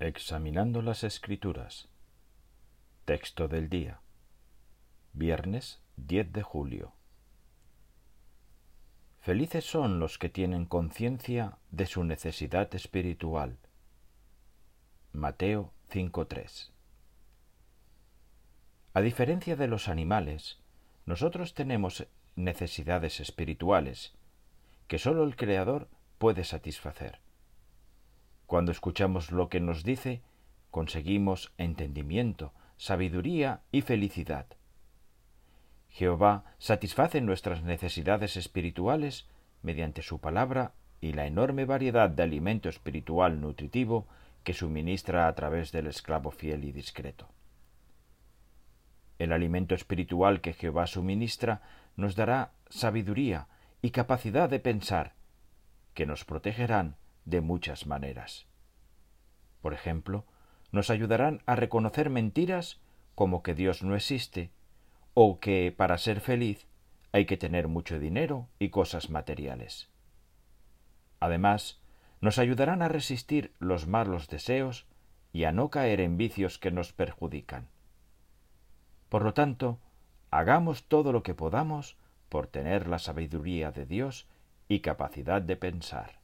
Examinando las Escrituras. Texto del día. Viernes 10 de julio. Felices son los que tienen conciencia de su necesidad espiritual. Mateo 5.3. A diferencia de los animales, nosotros tenemos necesidades espirituales que sólo el Creador puede satisfacer. Cuando escuchamos lo que nos dice, conseguimos entendimiento, sabiduría y felicidad. Jehová satisface nuestras necesidades espirituales mediante su palabra y la enorme variedad de alimento espiritual nutritivo que suministra a través del esclavo fiel y discreto. El alimento espiritual que Jehová suministra nos dará sabiduría y capacidad de pensar, que nos protegerán de muchas maneras. Por ejemplo, nos ayudarán a reconocer mentiras como que Dios no existe o que para ser feliz hay que tener mucho dinero y cosas materiales. Además, nos ayudarán a resistir los malos deseos y a no caer en vicios que nos perjudican. Por lo tanto, hagamos todo lo que podamos por tener la sabiduría de Dios y capacidad de pensar.